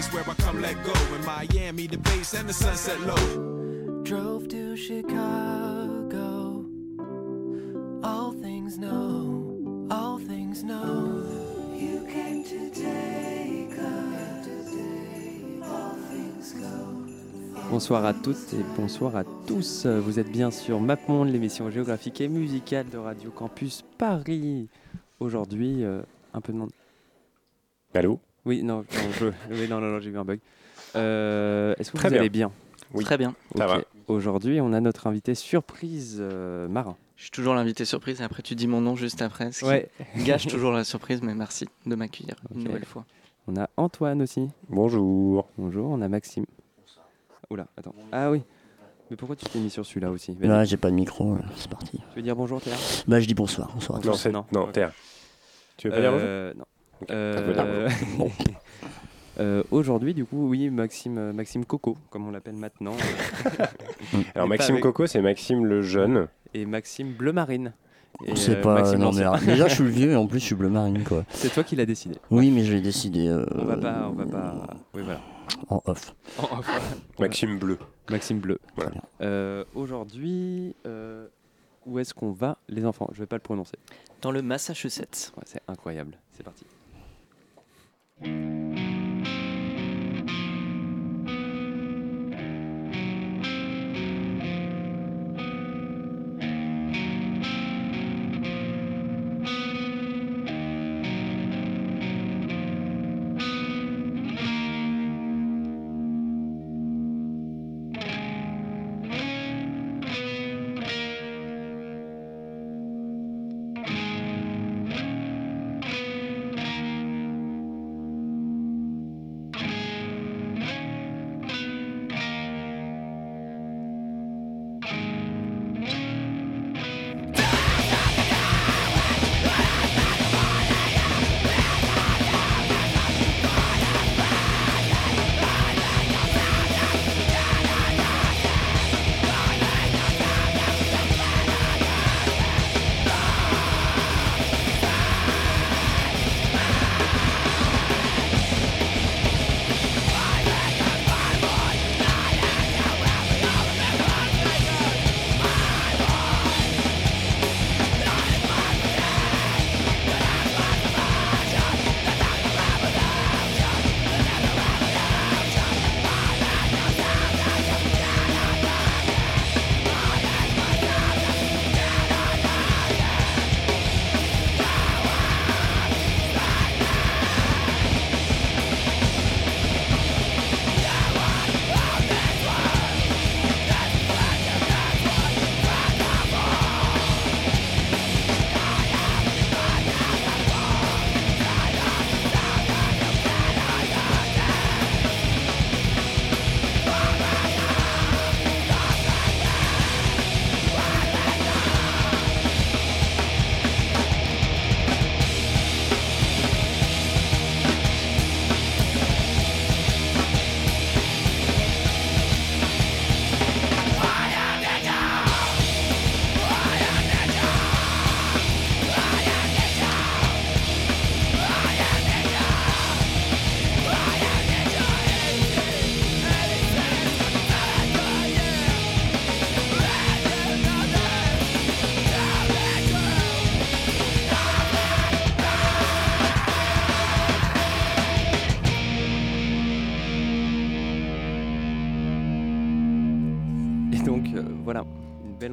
Place where I come let go. In Miami, the bass and the sunset low. Drove to Chicago. All things know, all things know. You came to take us. All things go. Bonsoir à toutes et bonsoir à tous. Vous êtes bien sur MapMonde, l'émission géographique et musicale de Radio Campus Paris. Aujourd'hui, euh, un peu de monde. Allô? Oui, non, non, je- oui, non, non, non, j'ai eu un bug. Euh, Est-ce que Très vous bien. allez bien? Oui. Très bien. Ça Ok. va. Aujourd'hui, on a notre invité surprise, euh, Marin. Je suis toujours l'invité surprise et après tu dis mon nom juste après. Ce qui Ouais. gâche toujours la surprise, mais merci de m'accueillir une nouvelle fois. On a Antoine aussi. Bonjour. Bonjour. On a Maxime. Oula, attends. Ah oui. Mais pourquoi tu t'es mis sur celui-là aussi? Là, j'ai pas de micro, là, c'est parti. Tu veux dire bonjour, Théa? Bah, je dis bonsoir, bonsoir à Non, tous. Non. non, Terre. Tu veux pas dire bonjour? Euh, Non. Euh, euh, Aujourd'hui, du coup, oui, Maxime, euh, Maxime Coco, comme on l'appelle maintenant, Alors Maxime avec- Coco, c'est Maxime le jeune. et Maxime Bleu Marine. Et, C'est euh, pas. Maxime Non, mais déjà, je suis le vieux et en plus, je suis bleu marine, quoi. C'est toi qui l'as décidé. Oui, mais je l'ai décidé euh, On va pas, on va pas. Oui, voilà. en off. Maxime bleu. Maxime Bleu. Voilà. Euh, Aujourd'hui, euh, où est-ce qu'on va, les enfants? Je vais pas le prononcer. Dans le Massachusetts. Ouais, c'est incroyable. C'est parti. Música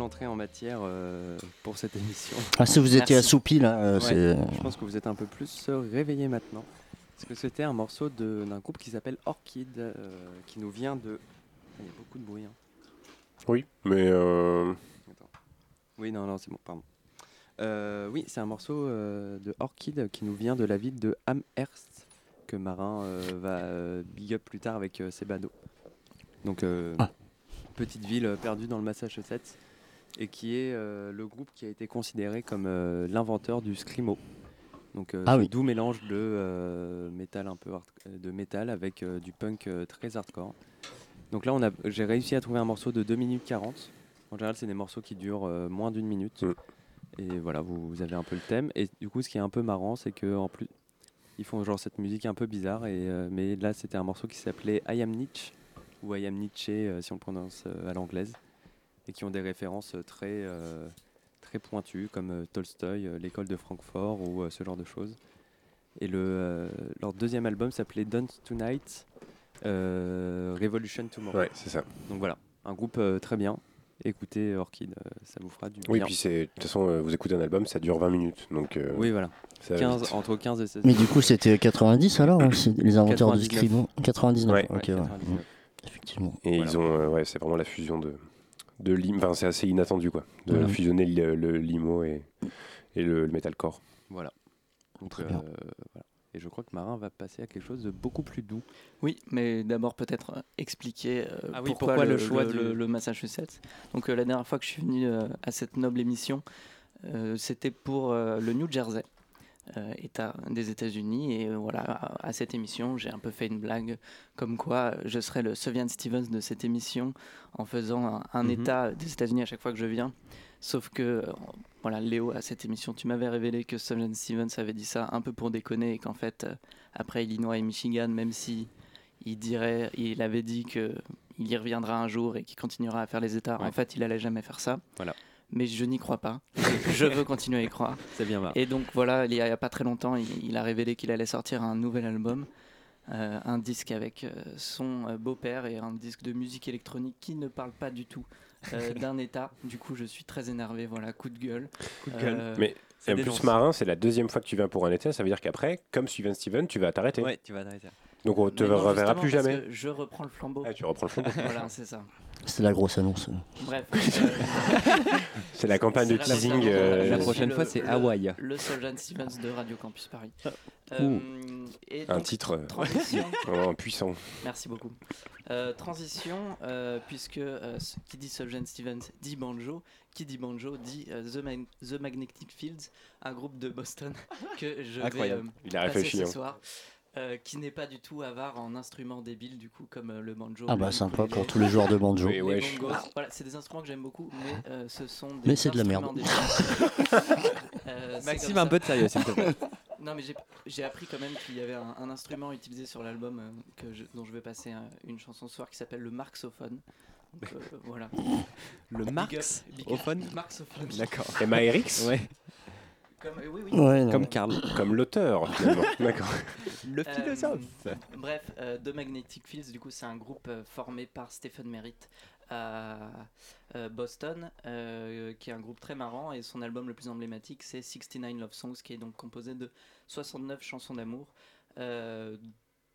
entrer en matière euh, pour cette émission. Ah, si vous étiez assoupi, là, euh, Ouais, c'est- Je pense que vous êtes un peu plus euh, réveillé maintenant. Parce que c'était un morceau de- d'un groupe qui s'appelle Orchid, euh, qui nous vient de. Il y a beaucoup de bruit. hein. Oui, mais euh, Oui, non, non, c'est bon, pardon. Euh, oui, c'est un morceau euh, de Orchid qui nous vient de la ville de Amherst, que Marin euh, va euh, big up plus tard avec euh, ses badauds. Donc, euh, Ah. petite ville perdue dans le Massachusetts, et qui est euh, le groupe qui a été considéré comme euh, l'inventeur du screamo. Donc, euh, Ah ce oui. doux mélange de euh, métal un peu hard- de métal avec euh, du punk euh, très hardcore. Donc là, on a, j'ai réussi à trouver un morceau de 2 minutes 40. En général, c'est des morceaux qui durent euh, moins d'une minute. Et voilà, vous, vous avez un peu le thème. Et du coup, ce qui est un peu marrant, c'est que en plus, ils font genre cette musique un peu bizarre. Et, euh, mais là, c'était un morceau qui s'appelait I Am Nietzsche, ou I Am Nietzsche, euh, si on le prononce euh, à l'anglaise, et qui ont des références euh, très, euh, très pointues, comme euh, Tolstoï, euh, l'école de Francfort, ou euh, ce genre de choses. Et le, euh, leur deuxième album s'appelait Dance Tonight, euh, Revolution Tomorrow. Ouais, c'est ça. Donc voilà, un groupe euh, très bien. Écoutez Orchid, euh, ça vous fera du oui, bien. puis c'est de toute façon, euh, vous écoutez un album, ça dure 20 minutes, donc. euh, Oui, voilà. ça va 15 vite. entre 15 et 16 Mais du coup, c'était 90 alors hein, Les inventeurs du 99. scribon 99. Ouais. ok, ouais. 99. Effectivement. Et Voilà. ils ont, euh, ouais, c'est vraiment la fusion de, de lim- Enfin, c'est assez inattendu, quoi, de Voilà. fusionner le, le limo et, et le, le metalcore. Voilà. Donc, Très euh, bien. voilà. Et je crois que Marin va passer à quelque chose de beaucoup plus doux. Oui, mais d'abord peut-être euh, expliquer euh, Ah oui, pourquoi, pourquoi le, le choix le- du- le- le Massachusetts. Donc euh, la dernière fois que je suis venu euh, à cette noble émission, euh, c'était pour euh, le New Jersey, euh, État des États-Unis. Et euh, voilà, à, à cette émission, j'ai un peu fait une blague comme quoi euh, je serais le Sufjan Stevens de cette émission en faisant un, un Mhm. État des États-Unis à chaque fois que je viens. Sauf que, euh, voilà, Léo, à cette émission, tu m'avais révélé que Sufjan Stevens avait dit ça un peu pour déconner et qu'en fait, euh, après Illinois et Michigan, même si il dirait, il avait dit que il y reviendra un jour et qu'il continuera à faire les États, Ouais. en fait, il allait jamais faire ça. Voilà. Mais je n'y crois pas. je veux continuer à y croire. C'est bien marrant. Et donc voilà, il y a, pas très longtemps, il, il a révélé qu'il allait sortir un nouvel album, euh, un disque avec euh, son euh, beau-père et un disque de musique électronique qui ne parle pas du tout euh, d'un état. Du coup, je suis très énervé. Voilà, coup de gueule. Coup de gueule. Euh, Mais en plus, Marin, c'est la deuxième fois que tu viens pour un été, ça veut dire qu'après, comme Steven Steven, tu vas t'arrêter. Ouais, tu vas t'arrêter. Donc on te reverra plus parce jamais. que Je reprends le flambeau. Ah, tu reprends le flambeau. voilà, c'est ça. C'est la grosse annonce. Bref. euh, C'est la campagne de la teasing. euh. La prochaine fois, c'est le- Hawaï. Le Soljan Stevens de Radio Campus Paris. Ouh. Euh, et Un titre Transition. oh, puissant. Merci beaucoup. Euh, transition, euh, puisque euh, qui dit Soljan Stevens dit banjo, qui dit banjo dit euh, The, The Magnetic Fields, un groupe de Boston que je Incroyable. vais euh, Il a passer réfléchi. ce hein. soir, euh, qui n'est pas du tout avare en instruments débiles du coup comme euh, le banjo. Ah bah sympa pour tous les joueurs de banjo. Oui, les ouais, je- bongos. Voilà, c'est des instruments que j'aime beaucoup, mais euh, ce sont des Mais c'est de la merde. Euh, Maxime, un peu de sérieux, s'il te plaît. Non, mais j'ai- j'ai appris quand même qu'il y avait un, un instrument utilisé sur l'album euh, dont je vais passer une chanson ce soir qui s'appelle le marxophone. Donc, euh, voilà. Le Marx Marxophone. D'accord. MARX Ouais, Comme, euh, oui, oui. Ouais, comme Karl. Comme l'auteur, finalement. D'accord. Le Euh, philosophe. Bref, euh, The Magnetic Fields, du coup, c'est un groupe euh, formé par Stephen Merritt à Boston, euh, qui est un groupe très marrant. Et son album le plus emblématique, c'est 69 Love Songs, qui est donc composé de 69 chansons d'amour.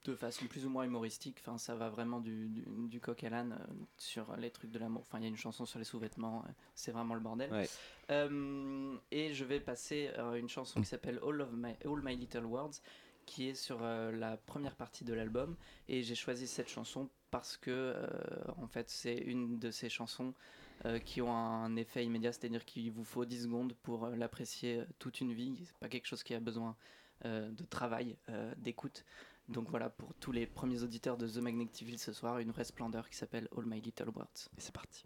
De façon plus ou moins humoristique, enfin ça va vraiment du, du, du coq à l'âne euh, sur les trucs de l'amour. Enfin il y a une chanson sur les sous-vêtements, euh, c'est vraiment le bordel. Ouais. Euh, et je vais passer une chanson qui s'appelle All, of my, All My Little Words, qui est sur la première partie de l'album. Et j'ai choisi cette chanson parce que, en fait, c'est une de ces chansons qui ont un effet immédiat, c'est-à-dire qu'il vous faut 10 secondes pour l'apprécier toute une vie. C'est pas quelque chose qui a besoin de travail, d'écoute. Donc voilà, pour tous les premiers auditeurs de The Magnetic Field ce soir, une vraie splendeur qui s'appelle All My Little Words. Et c'est parti.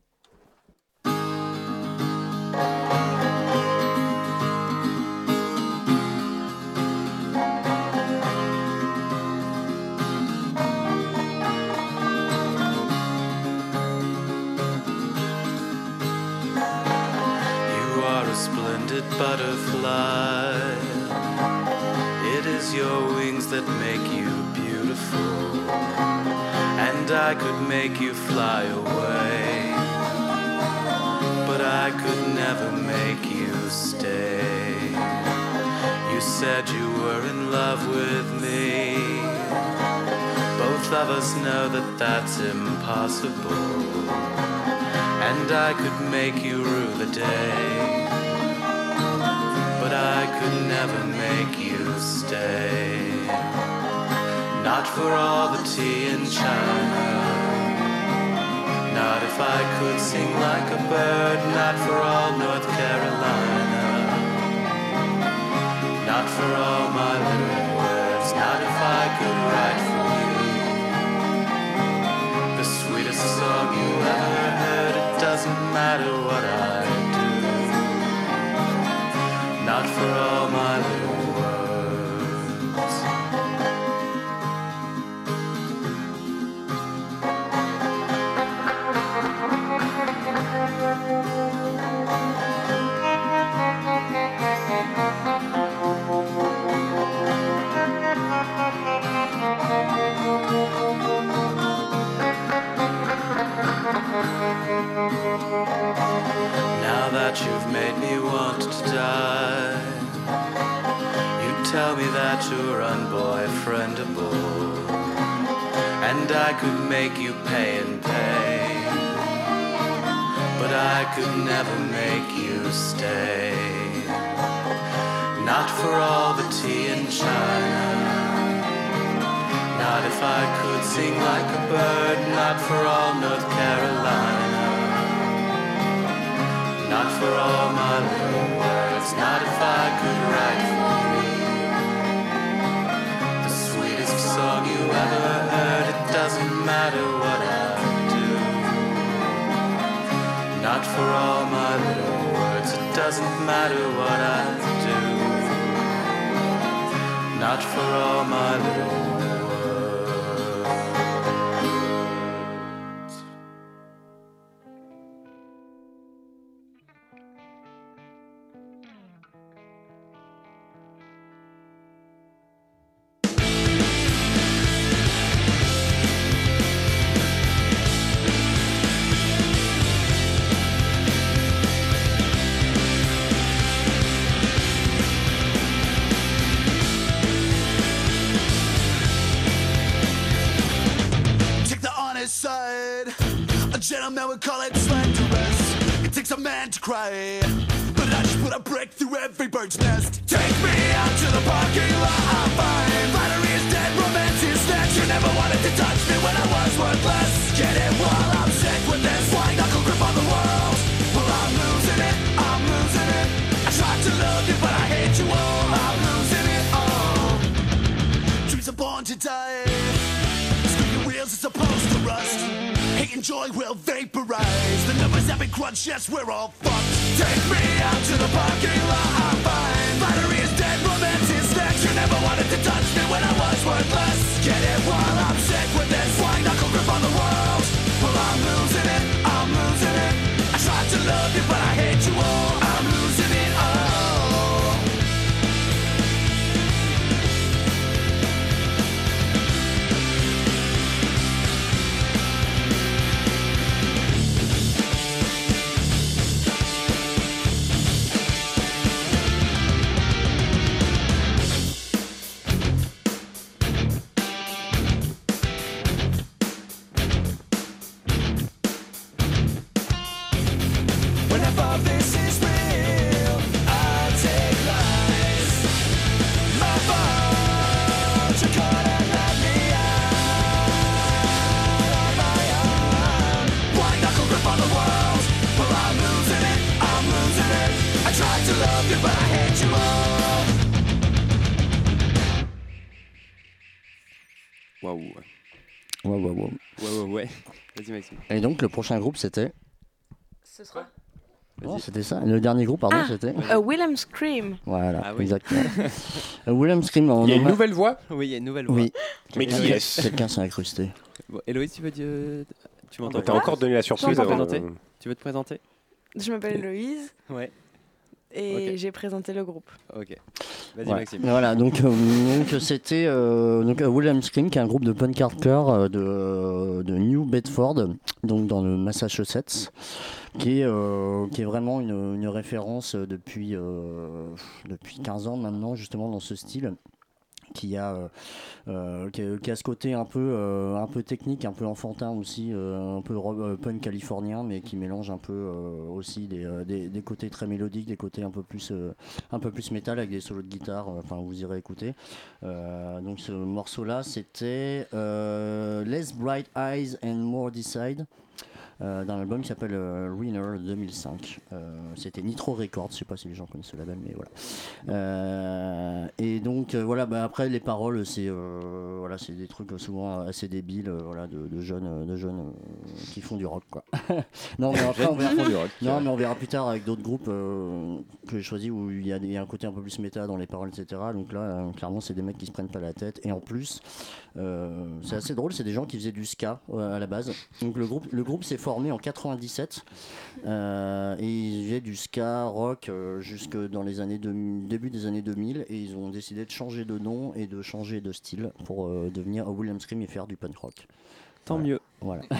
Splendid butterfly. It is your wings that make you beautiful. And I could make you fly away. But I could never make you stay. You said you were in love with me. Both of us know that that's impossible. And I could make you rue the day. I could never make you stay. Not for all the tea in China. Not if I could sing like a bird, not for all North Carolina. Not for all my little words, not if I could write for you. The sweetest song you ever heard, it doesn't matter Not for all my little words. Now that you've made me want to die, tell me that you're unboyfriendable, and I could make you pay and pay, but I could never make you stay. Not for all the tea in China. Not if I could sing like a bird, not for all North Carolina. Not for all my little words, not doesn't matter what I do. Not for all my little words, it doesn't matter what I do. Not for all my little Gentleman would call it slanderous. It takes a man to cry. But I just put a brick through every bird's nest. Take me out to the parking lot. I'm fine. Flattery is dead. Romance is dead. You never wanted to touch me when I was worthless. Get it while I'm sick with this white knuckle grip on the world. Well, I'm losing it. I'm losing it. I tried to love you, but I hate you all. I'm losing it all. Dreams are born to die. Squeaky wheels are supposed to rust. And joy will vaporize. The numbers have been crunched, yes, we're all fucked. Take me out to the parking lot, I'm fine. Battery is dead, romance is dead. You never wanted to touch me when I was worthless. Get it while I'm sick with this white knuckle grip on the world. Well, I'm losing it, I'm losing it. I tried to love you, but I hate you all. Et donc, le prochain groupe, c'était. Ce sera c'était ça. Le dernier groupe, pardon, Ah, c'était. euh, Willem Scream. Voilà, Ah oui. exactement. Euh, William Scream, on Il y a une nouvelle voix Oui, il y a une nouvelle voix. Oui. Mais qui Quelqu'un- est-ce Quelqu'un s'est incrusté. Bon, Héloïse, tu veux dire. Tu m'entends T'as encore donné la surprise Tu veux te avant- présenter? Tu veux te présenter? Je m'appelle Héloïse. Ouais. Et j'ai présenté le groupe. Ok. Vas-y, Ouais. Maxime. Voilà, donc euh, donc c'était euh, donc euh, William Scream, qui est un groupe de punk hardcore euh, de, de New Bedford, donc dans le Massachusetts, qui est euh, qui est vraiment une, une référence depuis euh, depuis 15 ans maintenant justement dans ce style qui a, euh, euh, qui, a, qui ce côté un peu, euh, un peu technique, un peu enfantin aussi, un peu punk californien, mais qui mélange un peu aussi des, des, côtés très mélodiques, des côtés un peu plus, un peu plus métal avec des solos de guitare. Enfin, vous irez écouter. Donc ce morceau-là, c'était Less Bright Eyes and More Decide. Euh, d'un album qui s'appelle euh, Winner 2005. Euh, C'était Nitro Records, je sais pas si les gens connaissent ce label, mais voilà. Euh, et donc euh, voilà, bah, après les paroles, c'est voilà, c'est des trucs souvent assez débiles, voilà, de, de jeunes, de jeunes qui font du rock, quoi. non, mais après on verra, non, mais on plus tard avec d'autres groupes que j'ai choisis où il y, a y un côté un peu plus méta dans les paroles, etc. Donc là, clairement, c'est des mecs qui se prennent pas la tête. Et en plus, c'est assez drôle, c'est des gens qui faisaient du ska à la base. Donc le groupe, le groupe s'est formé en 97 euh, et ils faisaient du ska rock euh, jusque dans les années 2000 début des années 2000 et ils ont décidé de changer de nom et de changer de style pour euh, devenir William Scream et faire du punk rock. Tant mieux. Voilà. Vous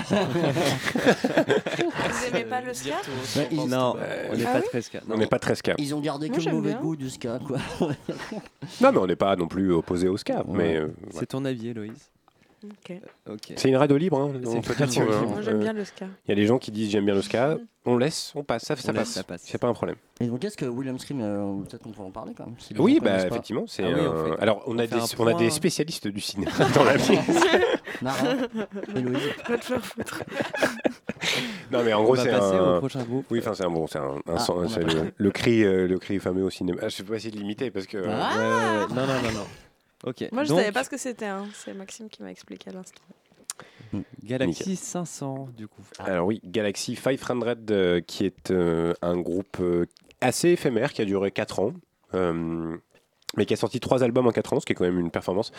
aimez pas le ska Ouais, ils- Non, on n'est Ah pas oui très ska. On n'est pas très ska. Ils ont gardé Moi, que le mauvais bien. goût du ska, quoi. Non, mais on n'est pas non plus opposé au ska. Mais euh, C'est ton avis, Héloïse? Ok. c'est une radio libre. hein, on peut dire. Moi j'aime euh, bien le ska. Il y a des gens qui disent j'aime bien le ska. On laisse, on passe, ça, ça On laisse, passe. ça passe. C'est pas un problème. Et donc, qu'est-ce que William Scream, euh, peut-être qu'on peut en parler quand même si Oui, bah effectivement, c'est. Ah oui, on euh, fait- Alors, on, on a des, on a des spécialistes du cinéma dans la vie. Nara, Héloïse. Va te faire foutre. Non, mais en On gros, va c'est passer un. au prochain groupe. Oui, enfin, c'est un bon, c'est un, un Ah, son- le, cri, euh, le cri fameux au cinéma. Ah, je vais pas essayer de l'imiter parce que. Ah. Ouais, ouais, ouais. Non, non, non, non. Ok. Moi je Donc, savais pas ce que c'était. Hein. C'est Maxime qui m'a expliqué à l'instant. Galaxy 500, du coup. Alors oui, Galaxy 500, euh, qui est euh, un groupe euh, assez éphémère, qui a duré 4 ans. euh, mais qui a sorti trois albums en 4 ans, ce qui est quand même une performance.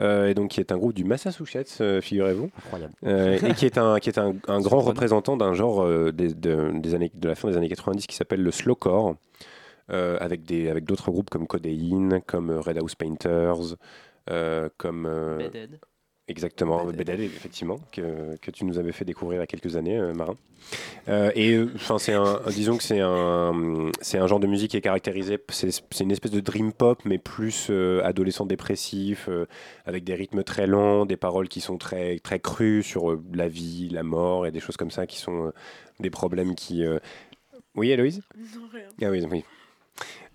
Euh, et donc, qui est un groupe du Massachusetts, euh, figurez-vous. Incroyable. Euh, et qui est un, qui est un, un grand représentant d'un genre euh, des, de, des années, de la fin des années 90 qui s'appelle le slowcore, euh, avec des avec d'autres groupes comme Codeine, comme euh, Red House Painters, euh, comme euh, Bedhead. exactement Bedhead. Bedhead, effectivement que, que tu nous avais fait découvrir il y a quelques années, euh, Marin. Euh, et euh, enfin c'est un disons que c'est un c'est un genre de musique qui est caractérisé c'est c'est une espèce de dream pop mais plus euh, adolescent dépressif euh, avec des rythmes très lents, des paroles qui sont très très crues sur euh, la vie, la mort et des choses comme ça qui sont euh, des problèmes qui euh, Oui, Héloïse? Non, rien. Ah oui, oui.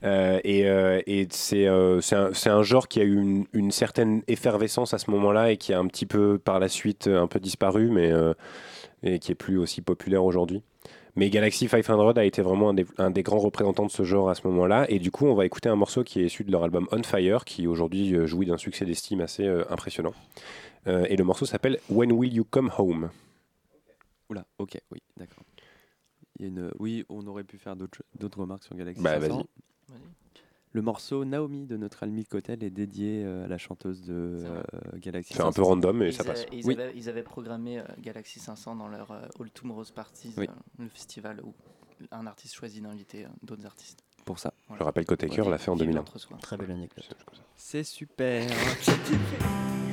Euh, et euh, et c'est euh, c'est un, genre qui a eu une, une certaine effervescence à ce moment-là et qui a un petit peu par la suite un peu disparu, mais et qui est plus aussi populaire aujourd'hui. Mais Galaxy 500 a été vraiment un des, un des grands représentants de ce genre à ce moment-là. Et du coup, on va écouter un morceau qui est issu de leur album On Fire, qui aujourd'hui jouit d'un succès d'estime assez impressionnant. Et le morceau s'appelle When Will You Come Home Oula, ok, oui, d'accord. Une... Oui, on aurait pu faire d'autres d'autres remarques sur Galaxy Bah, 500. Le morceau Naomi de notre ami Cotel est dédié euh, à la chanteuse de euh, Galaxy C'est un 500. peu random, mais Ils, ça passe. ils Oui. avaient, ils avaient programmé euh, Galaxy 500 dans leur euh, All Tomorrow's Parties, Oui. euh, le festival où un artiste choisit d'inviter euh, d'autres artistes. Pour ça. Je rappelle que Taker l'a fait en Vive 2001. l'entre-soi. Très belle anecdote. C'est super.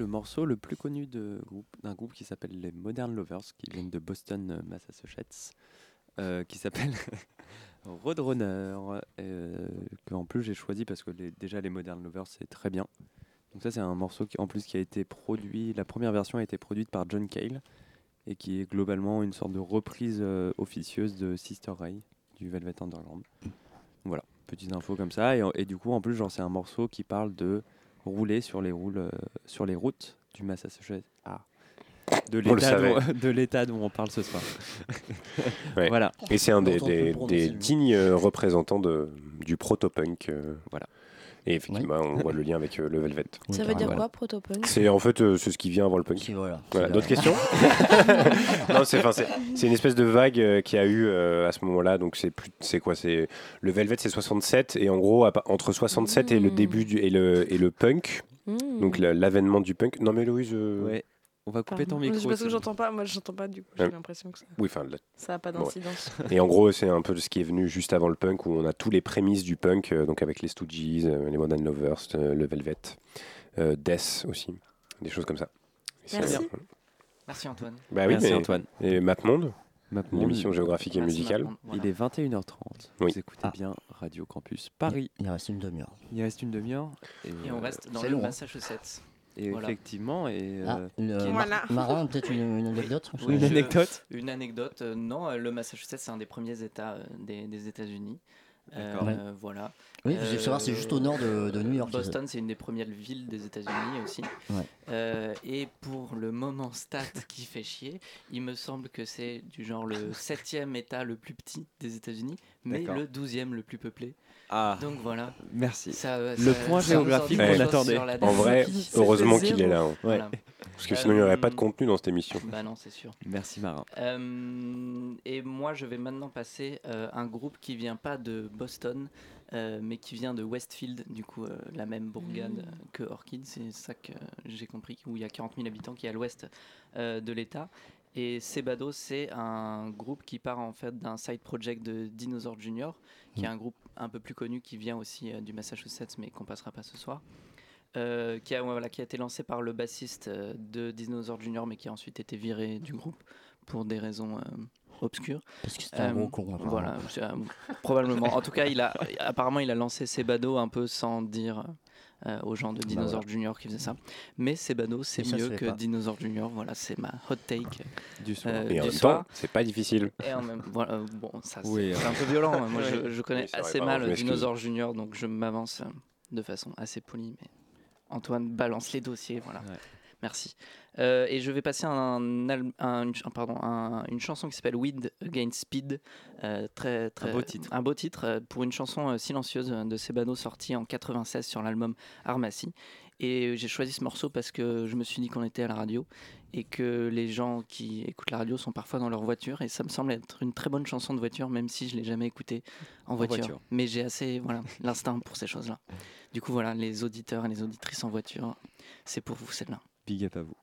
le morceau le plus connu d'un groupe, qui s'appelle les Modern Lovers, qui viennent de Boston, euh, Massachusetts, euh, qui s'appelle Roadrunner, euh, que en plus j'ai choisi parce que déjà les Modern Lovers c'est très bien. Donc ça c'est un morceau qui en plus qui a été produit, la première version a été produite par John Cale et qui est globalement une sorte de reprise euh, officieuse de Sister Ray du Velvet Underground. Voilà, petites infos comme ça et, et du coup en plus genre c'est un morceau qui parle de rouler sur les, roules, euh, sur les routes du Massachusetts. Ah de l'état dont, dont, on parle ce soir. Voilà. Et c'est un des, des dignes représentants de, du proto-punk. Euh, voilà. Et effectivement, on voit le lien avec euh, le Velvet. Ça veut dire quoi, protopunk C'est en fait euh, c'est ce qui vient avant le punk. voilà. Voilà, Qui D'autres questions Non, c'est une espèce de vague euh, qui a eu euh, à ce moment-là. Donc c'est plus c'est quoi C'est le Velvet c'est 67 et en gros entre 67 et le début du et le et le punk. Mmh. Donc la- l'avènement du punk. Non mais Louise. euh, Ouais. On va couper ton Pardon. micro. C'est parce que j'entends pas, moi j'entends pas du coup, j'ai Ouais. l'impression que ça Oui, enfin. la- ça a pas Bon, ouais. d'incidence. Et en gros, c'est un peu ce qui est venu juste avant le punk, où on a tous les prémices du punk, euh, donc avec les Stooges, euh, les Modern Lovers, euh, le Velvet, euh, Death aussi, des choses comme ça. Et Merci. voilà. Merci Antoine. Bah oui, Merci, mais- Antoine. Et MapMonde, l'émission géographique et Merci, musicale. Voilà. Il est 21h30. Oui. Vous écoutez Ah. bien Radio Campus Paris. Il reste une demi-heure. Il reste une demi-heure. Et on euh, reste dans le long, hein. Massachusetts. Et Voilà. effectivement, et Ah, euh, qui est- Voilà. Marin, peut-être une, une anecdote Oui, Une je- anecdote Une anecdote, euh, non, euh, le Massachusetts, c'est un des premiers États euh, des, des États-Unis. Euh, D'accord. Ouais. Voilà. Oui, vous devez savoir, c'est juste au nord de- de New York, Boston, c'est une des premières villes des États-Unis aussi. Ouais. Euh, et pour le moment stat qui fait chier, il me semble que c'est du genre le septième État le plus petit des États-Unis, mais le douzième le plus peuplé. Ah, Donc voilà. merci. Ça, euh, Le ça- point ça géographique qu'on attendait. En vrai, heureusement qu'il est là. hein. Ouais. Voilà. Parce que sinon, il n'y aurait pas de Euh, contenu dans cette émission. Bah non, c'est sûr. Merci Marin. Euh, et moi, je vais maintenant passer euh, un groupe qui vient pas de Boston, euh, mais qui vient de Westfield, du coup, euh, la même bourgade Mm. que Orchid. C'est ça que j'ai compris, où il y a 40 000 habitants, qui est à l'ouest euh, de l'État. Et Sebado, c'est un groupe qui part en fait d'un side project de Dinosaur Junior, qui est un groupe un peu plus connu qui vient aussi euh, du Massachusetts, mais qu'on passera pas ce soir. Euh, qui, a, voilà, qui a été lancé par le bassiste euh, de Dinosaur Junior, mais qui a ensuite été viré du groupe pour des raisons euh, obscures. Parce que c'était un gros con, apparemment. Voilà, euh, probablement. En tout cas, il a, apparemment, il a lancé Sebado un peu sans dire euh, aux gens de Dinosaur voilà. Junior qui faisaient ça. Mais c'est se mieux que pas. Dinosaur Junior. Voilà, c'est ma hot take Du soir. euh, Et en du même soir. temps, c'est pas difficile. Et en même voilà, euh, bon, ça c'est Oui, c'est un peu violent. hein. Moi, Oui. je, je connais Oui, c'est assez mal. Dinosaur Junior, donc je m'avance euh, de façon assez polie. Mais Antoine balance les dossiers, voilà. Ouais. Merci. Euh, et je vais passer un, un- une, ch- un- pardon, un- une chanson qui s'appelle Weed Against Speed. euh, très, très, beau titre. Un beau titre euh, pour une chanson silencieuse de Sebano sortie en 96 sur l'album Armacy. Et j'ai choisi ce morceau parce que je me suis dit qu'on était à la radio et que les gens qui écoutent la radio sont parfois dans leur voiture. Et ça me semble être une très bonne chanson de voiture, même si je l'ai jamais écoutée en, voiture. voiture. Mais j'ai assez voilà, l'instinct pour ces choses-là. Du coup, voilà, les auditeurs et les auditrices en voiture, c'est pour vous celle-là. Big up à vous.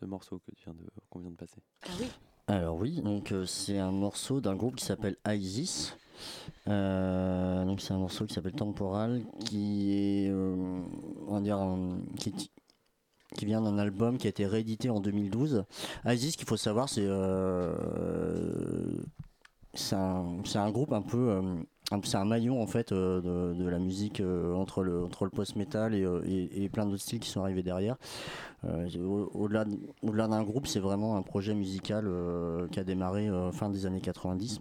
Ce morceau que tu viens de, qu'on vient de passer. Ah oui. Alors oui, donc euh, c'est un morceau d'un groupe qui s'appelle ISIS. Euh, donc c'est un morceau qui s'appelle Temporal, qui est, euh, on va dire, un- qui, est- qui vient d'un album qui a été réédité en 2012. ISIS, qu'il faut savoir, c'est euh, c'est un, c'est un groupe un peu, euh, c'est un maillon en fait euh, de, de la musique euh, entre le entre le post-metal et, et- et plein d'autres styles qui sont arrivés derrière. Euh, au- Au-delà de- au-delà d'un groupe, c'est vraiment un projet musical euh, qui a démarré euh, fin des années 90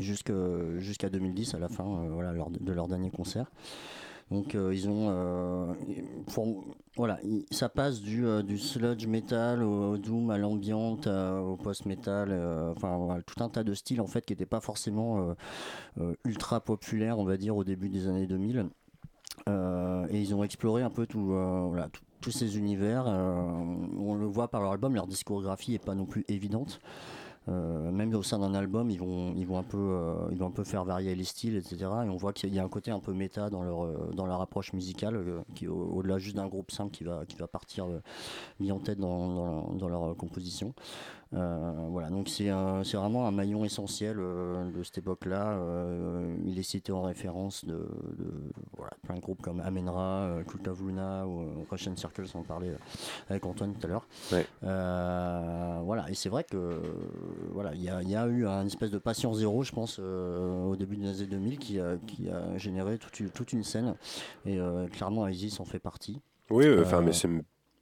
jusque- jusqu'à 2010 à la fin voilà, leur- de leur dernier concert. Donc ils ont voilà il- ça passe du, du sludge metal au, au doom à l'ambiante au post metal enfin tout un tas de styles en fait qui n'étaient pas forcément ultra populaires on va dire au début des années 2000 Euh, et ils ont exploré un peu tout, voilà, tout- tous ces univers euh, on le voit par leur album leur discographie est pas non plus évidente euh, même au sein d'un album, ils vont, ils vont un peu, euh, ils vont un peu faire varier les styles, etc. Et on voit qu'il y a un côté un peu méta dans leur, approche musicale, au-delà juste d'un groupe simple qui va, partir mis en tête dans, leur, composition. Euh, voilà, donc c'est, vraiment un maillon essentiel euh, de cette époque-là. Euh, il est cité en référence de, de, voilà, plein de groupes comme Amenra, Cult of Luna ou Russian Circle, parlait euh, avec Antoine tout à l'heure. Voilà, et c'est vrai que voilà, il y y a eu un espèce de patient zéro, je pense, au début des années 2000 qui a, qui a généré toute, une- toute une scène. Et clairement, Isis en fait partie. Oui, enfin, Euh, mais c'est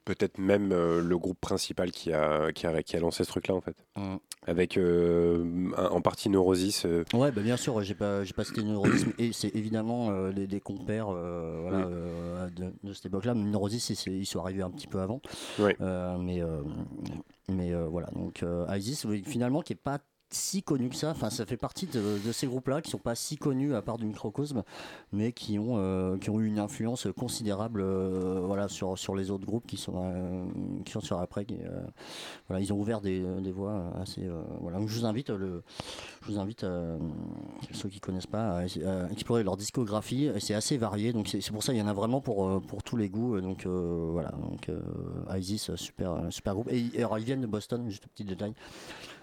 peut-être même euh, le groupe principal qui a, qui a, qui a lancé ce truc-là, en fait. Mm. Avec euh, un- en partie Neurosis. euh, Ouais, bah bien sûr, j'ai pas, j'ai pas cité Neurosis, mais et c'est évidemment des, des compères euh, voilà, Oui. euh, de, de cette époque-là. Mais Neurosis, c'est- ils sont arrivés un petit peu avant. Euh, mais mais voilà, donc Isis, oui, finalement, qui est pas si connu que ça. Enfin, ça fait partie de, ces groupes-là qui sont pas si connus à part du microcosme, mais qui ont euh, eu une influence considérable, euh, sur les autres groupes qui sont euh, sur après. ils ont ouvert des, voies assez. donc je vous invite ceux qui connaissent pas à, explorer leur discographie. C'est assez varié, donc c'est pour ça il y en a vraiment pour tous les goûts. Donc voilà, Isis, super groupe. Et, ils viennent de Boston, juste un petit détail.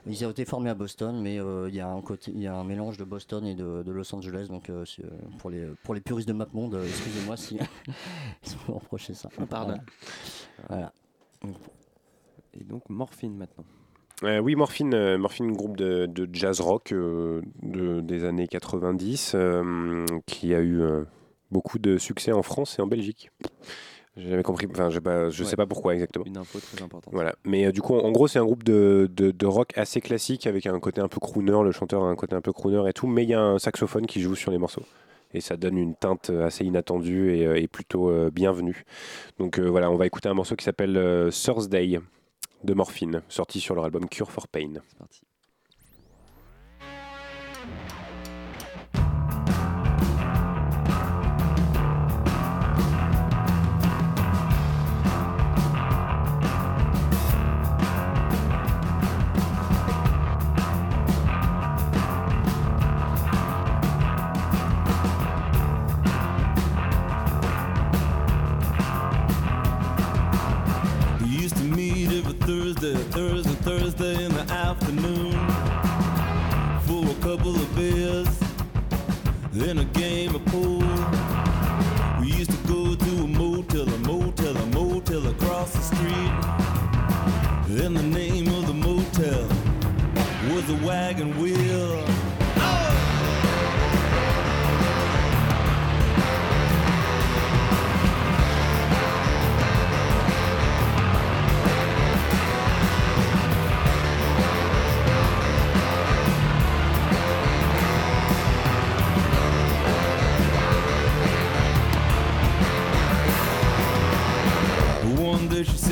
Ils ont été formés à Boston, mais euh, il y a un côté, il y a un mélange de Boston et de, de Los Angeles. Donc euh, euh, pour les pour les puristes de MapMonde, excusez-moi si vous me reprochez ça. On pardonne. Voilà. Et donc Morphine maintenant. Euh, oui, Morphine, euh, Morphine, groupe de, de jazz rock euh, de- des années 90, euh, qui a eu euh, beaucoup de succès en France et en Belgique. J'ai jamais compris, enfin, je sais pas, je Ouais. sais pas pourquoi exactement. Une info très importante. Voilà, mais euh, du coup, en gros, c'est un groupe de, de, de rock assez classique avec un côté un peu crooner. Le chanteur a un côté un peu crooner et tout, mais il y a un saxophone qui joue sur les morceaux. Et ça donne une teinte assez inattendue et, euh, et plutôt euh, bienvenue. Donc euh, voilà, on va écouter un morceau qui s'appelle euh, Thursday de Morphine, sorti sur leur album Cure for Pain. C'est parti. Thursday, in the afternoon for a couple of beers and a game of pool. We used to go to a motel, a motel, a motel across the street. And the name of the motel was a wagon wheel.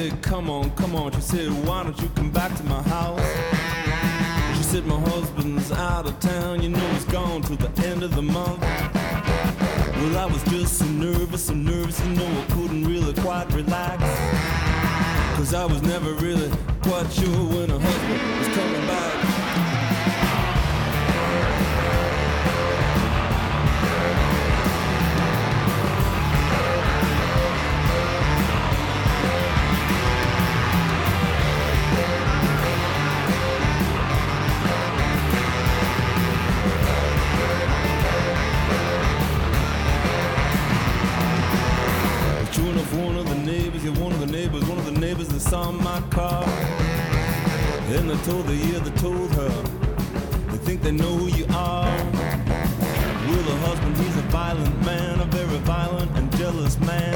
Said, Come on, come on. She said, Why don't you come back to my house? She said, My husband's out of town. You know, he's gone till the end of the month. Well, I was just so nervous, so nervous, you know, I couldn't really quite relax. Cause I was never really quite sure to one of the neighbors, one of the neighbors that saw my car. Then they told the year they told her. They think they know who you are. Will her husband, he's a violent man, a very violent and jealous man.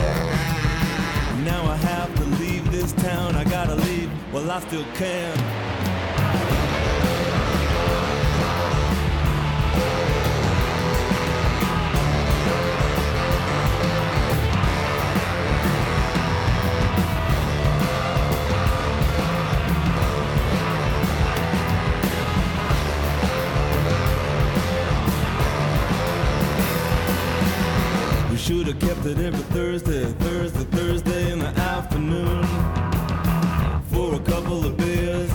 Now I have to leave this town, I gotta leave while well, I still can. Should have kept it every Thursday, Thursday, Thursday in the afternoon for a couple of beers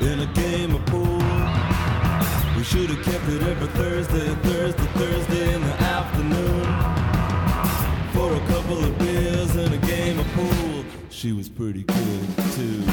in a game of pool. We should have kept it every Thursday, Thursday, Thursday in the afternoon for a couple of beers and a game of pool. She was pretty good too.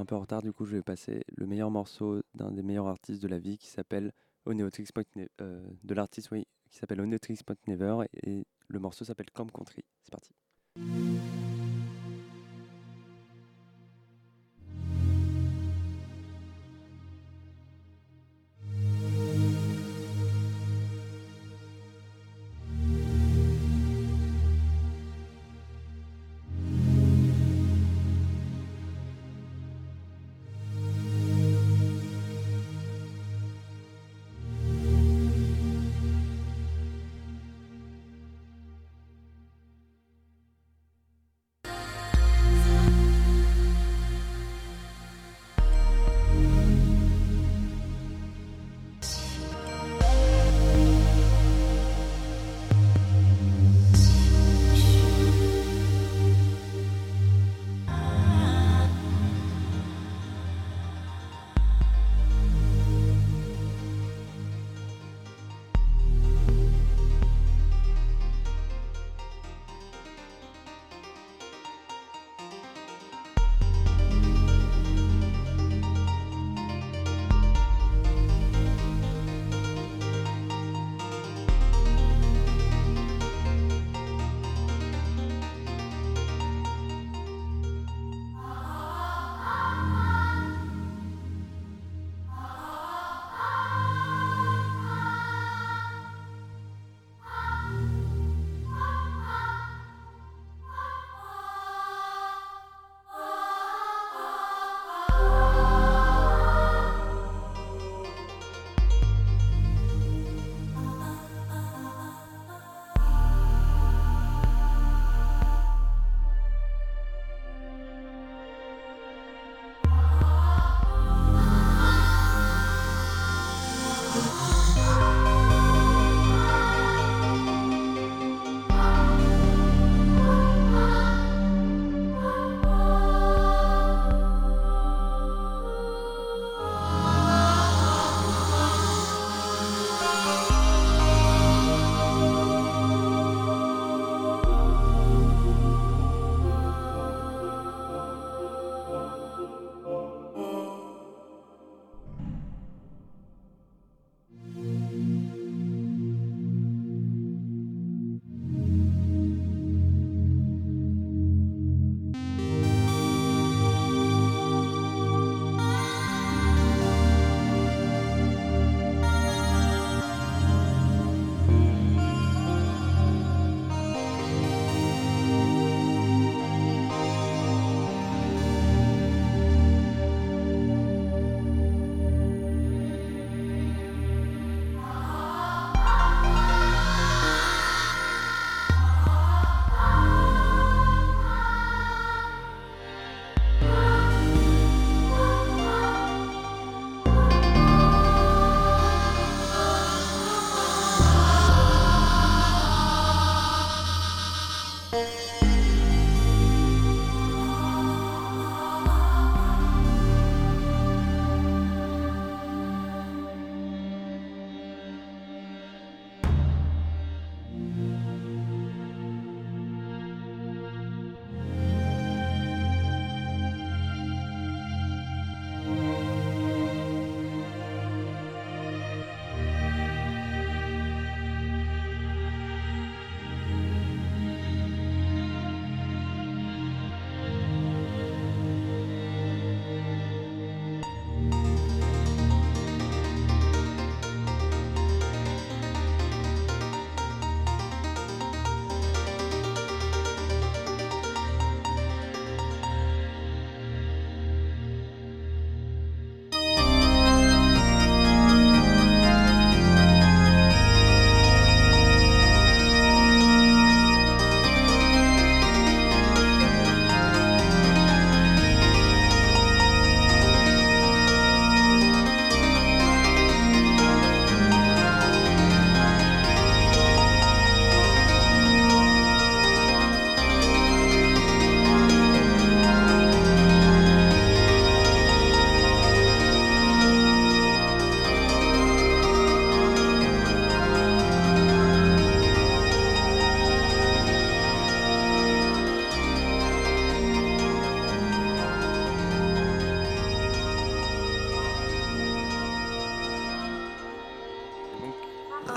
Un peu en retard, du coup, je vais passer le meilleur morceau d'un des meilleurs artistes de la vie qui s'appelle Oneotrix Point euh, Never et le morceau s'appelle Camp Country. C'est parti.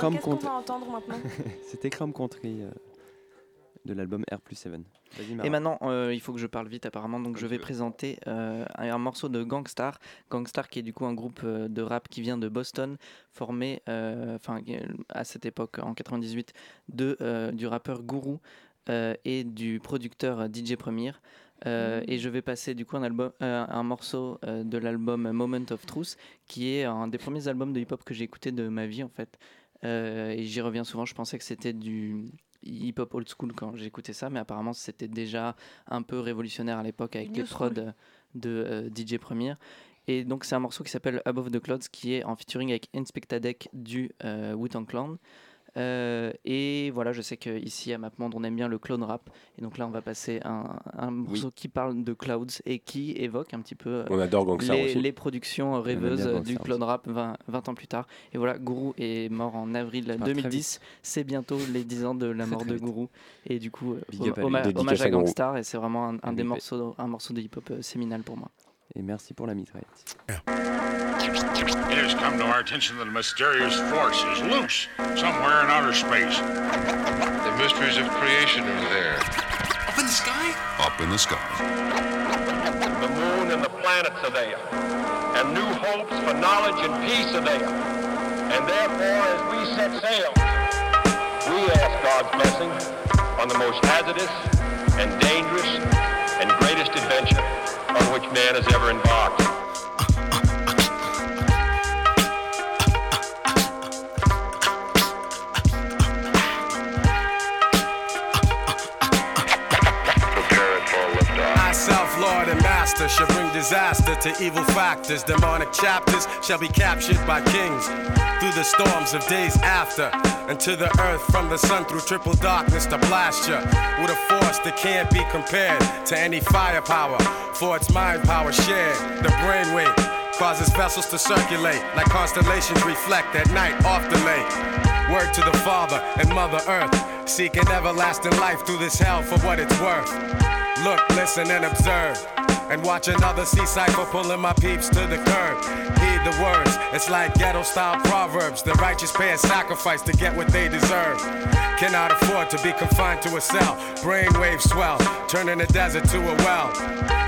Chrome Qu'est-ce qu'on va entendre maintenant? C'était Chrome Country euh, de l'album R plus 7. Vas-y, Mara. Et maintenant, euh, il faut que je parle vite apparemment, donc je vais présenter euh, un, un morceau de Gangstar. Gangstar qui est du coup un groupe euh, de rap qui vient de Boston, formé enfin à cette époque, en 98, de, euh, du rappeur Guru euh, et du producteur DJ Premier. Euh. Et je vais passer du coup un, album, euh, un morceau euh, de l'album Moment of Truth, qui est un des premiers albums de hip-hop que j'ai écouté de ma vie en fait. Euh, et j'y reviens souvent, je pensais que c'était du hip-hop old school quand j'écoutais ça, mais apparemment c'était déjà un peu révolutionnaire à l'époque avec New les prods school. de euh, DJ Premier. Et donc c'est un morceau qui s'appelle Above the Clouds qui est en featuring avec Inspectadec du euh, Wu-Tang Clan. Euh, et voilà, je sais qu'ici à MapMonde on aime bien le clone rap. Et donc là on va passer un, un morceau qui parle de Clouds et qui évoque un petit peu euh, On adore Gangstar les, aussi. les productions rêveuses du clone rap 20, 20 ans plus tard. Et voilà, Guru est mort en avril très 2010. C'est bientôt les 10 ans de la mort de Guru. Et du coup, euh, Big hommage, hommage à. Gangstar. Et c'est vraiment un, un des morceaux, un morceau de hip-hop séminal pour moi. Et merci pour la mitraillette. It has come to our attention that a mysterious force is loose somewhere in outer space. The mysteries of creation are there. Up in the sky? Up in the sky. The moon and the planets are there. And new hopes for knowledge and peace are there. And therefore, as we set sail, we ask God's blessing on the most hazardous and dangerous and greatest adventure on which man has ever embarked. Lord and Master, shall bring disaster to evil factors. Demonic chapters shall be captured by kings through the storms of days after. And to the earth from the sun through triple darkness to blast ya with a force that can't be compared to any firepower. For its mind power shared, the brainwave causes vessels to circulate like constellations reflect at night off the lake. Word to the Father and Mother Earth, seeking everlasting life through this hell for what it's worth. Look, listen, and observe. And watch another sea cipher pulling my peeps to the curb. Heed the words, it's like ghetto style proverbs. The righteous pay a sacrifice to get what they deserve. Cannot afford to be confined to a cell. Brainwave swell, turning the desert to a well.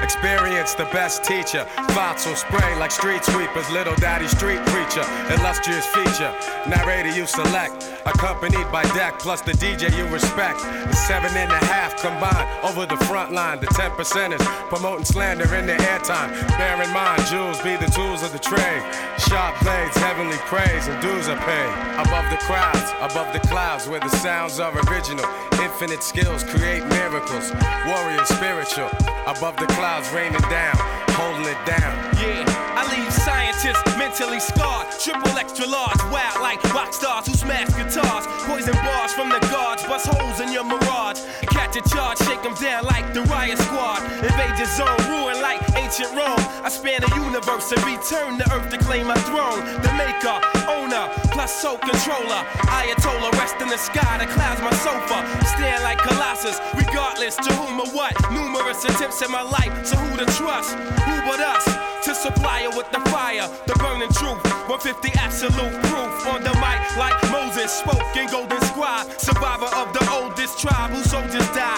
Experience the best teacher. Thoughts will spray like street sweepers. Little daddy street preacher. Illustrious feature. Narrator you select. Accompanied by deck plus the DJ you respect. The seven and a half combined over the front line. The 10 percenters promoting slander in their airtime. Bear in mind, jewels be the tools of the trade. Sharp blades, heavenly praise, and dues are paid. Above the crowds, above the clouds, where the sounds are original. Infinite skills create miracles. Warrior spiritual. Above the clouds, raining down, holding it down. Yeah, I leave scientists mentally scarred. Triple extra large, wild like rock stars who smash guitars. Poison bars from the guards, bust holes in your mirage. Catch a charge, shake them down like the riot squad. Invade your zone, ruin like ancient Rome. I span the universe and return to earth to claim my throne. The maker, owner, plus soul controller. Ayatollah, rest in the sky, the clouds my sofa. Stand like Colossus, regardless to whom or what. Numerous attempts in my life, so who to trust? Who but us? To supply her with the fire, the burning truth. 150 absolute proof on the mic, like Moses spoke in Golden Scribe. Survivor of the oldest tribe whose soldiers died.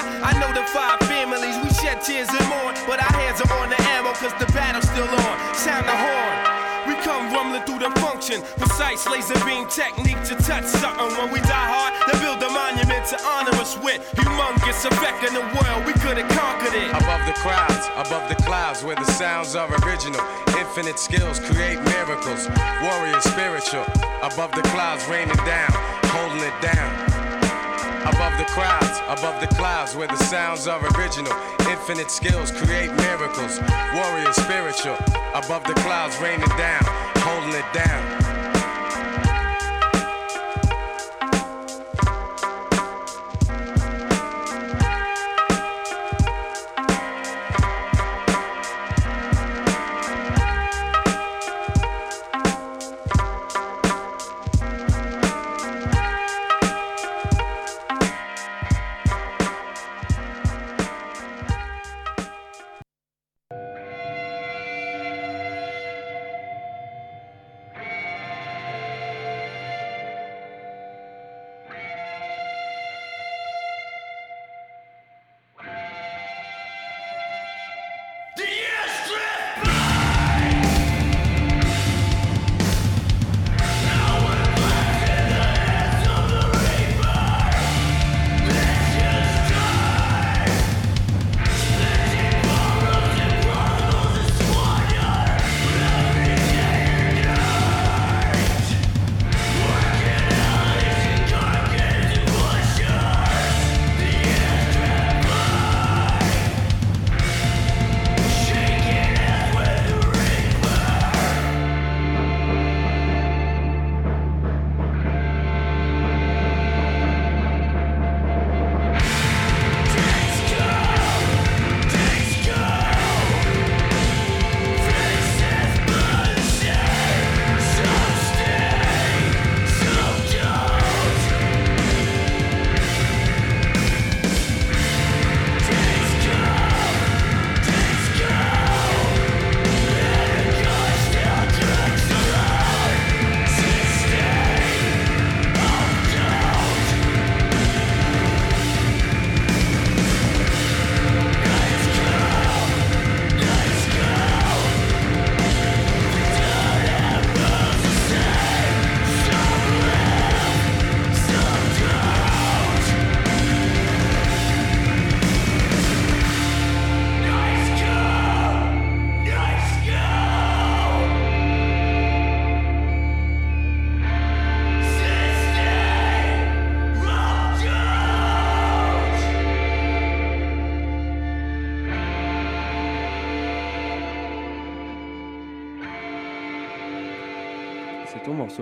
Laser beam technique to touch something. When we die hard, they build a monument to honor us with. Humongous effect in the world, we could have conquered it. Above the crowds, above the clouds, where the sounds are original. Infinite skills create miracles. Warrior spiritual. Above the clouds, raining down, holding it down. Above the crowds, above the clouds, where the sounds are original. Infinite skills create miracles. Warrior spiritual. Above the clouds, raining down, holding it down.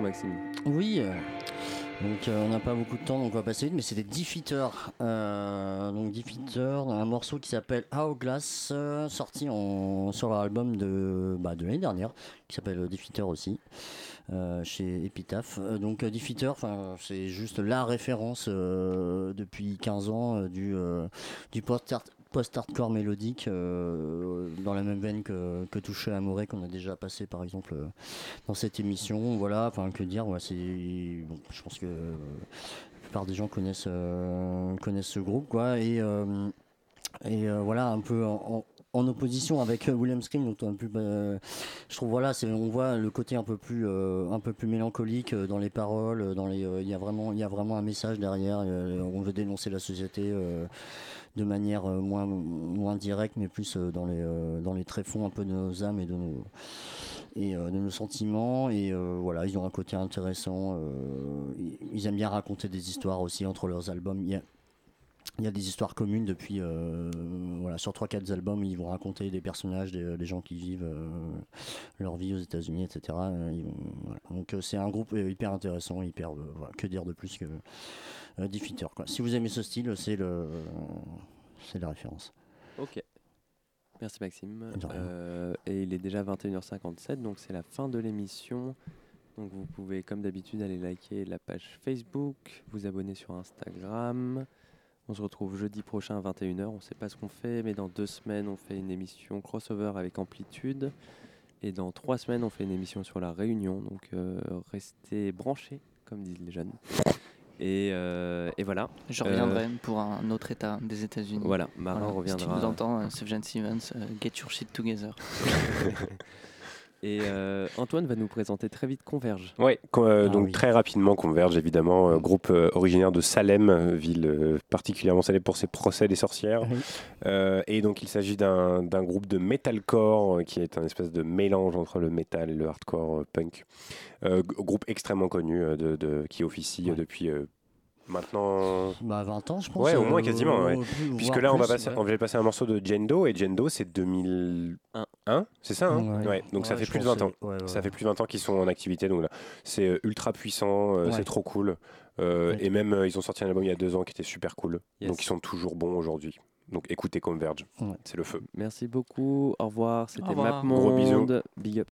Maxime. Oui. euh, Donc euh, on n'a pas beaucoup de temps, donc on va passer vite, mais c'était Defeater. Euh, donc Defeater, un morceau qui s'appelle Hourglass, euh, sorti en, sur leur album de, bah, de l'année dernière, qui s'appelle Defeater aussi, euh, chez Epitaph. Donc euh, Defeater, enfin, c'est juste la référence depuis 15 ans du, du post-hardcore mélodique euh, dans la même veine que, que Touché Amouré qu'on a déjà passé par exemple euh, dans cette émission. Voilà enfin que dire ouais, c'est bon, je pense que euh, la plupart des gens connaissent euh, connaissent ce groupe quoi. Et et voilà un peu en, opposition avec William Scream dont on pu euh, je trouve voilà c'est on voit le côté un peu plus un peu plus mélancolique dans les paroles dans les il y a vraiment il y a vraiment un message derrière on veut dénoncer la société de manière euh, moins moins directe mais plus euh, dans les euh, dans les tréfonds un peu de nos âmes et de nos et de nos sentiments. Et voilà ils ont un côté intéressant ils, aiment bien raconter des histoires aussi entre leurs albums. Il y a il y a des histoires communes depuis voilà sur 3-4 albums ils vont raconter des personnages des, des gens qui vivent leur vie aux États-Unis etc donc c'est un groupe hyper intéressant hyper que dire de plus que euh, Defeater, quoi si vous aimez ce style c'est le c'est la référence Ok. Merci Maxime. Euh, et il est déjà 21h57, donc c'est la fin de l'émission. Donc vous pouvez, comme d'habitude, aller liker la page Facebook, vous abonner sur Instagram. On se retrouve jeudi prochain à 21h. On ne sait pas ce qu'on fait, mais dans deux semaines, on fait une émission crossover avec Amplitude. Et dans trois semaines, on fait une émission sur la Réunion. Donc euh, restez branchés, comme disent les jeunes. Et, euh, et voilà. Je Euh, reviendrai pour un autre état des États-Unis. Voilà, Marin Si tu reviendra. nous entends, euh, Stevens, euh, get your shit together. Et euh, Antoine va nous présenter très vite Converge. Oui, Ah donc oui. très rapidement, Converge, évidemment, euh, groupe euh, originaire de Salem, euh, ville euh, particulièrement célèbre pour ses procès des sorcières. Euh, et donc il s'agit d'un groupe de metalcore euh, qui est un espèce de mélange entre le metal et le hardcore euh, punk. Euh, groupe extrêmement connu euh, de, de- qui officie euh, depuis euh, maintenant bah 20 ans je pense Ouais, au euh, moins quasiment. ouais. au plus, Puisque là, on va passer, ouais. on va passer un morceau de Jendo, et Jendo, c'est 2001, c'est ça hein Ouais. Donc ça fait plus de pense 20 ans. que- ouais, ouais, Ça fait plus de 20 ans qu'ils sont en activité, donc là, c'est euh, ultra puissant, euh, Ouais. c'est trop cool. Euh, Ouais. Et même, euh, ils ont sorti un album il y a deux ans qui était super cool. Yes. Donc ils sont toujours bons aujourd'hui. Donc écoutez Converge, c'est le feu. Merci beaucoup. Au revoir. C'était revoir. MapMonde. Gros bisous. Big up.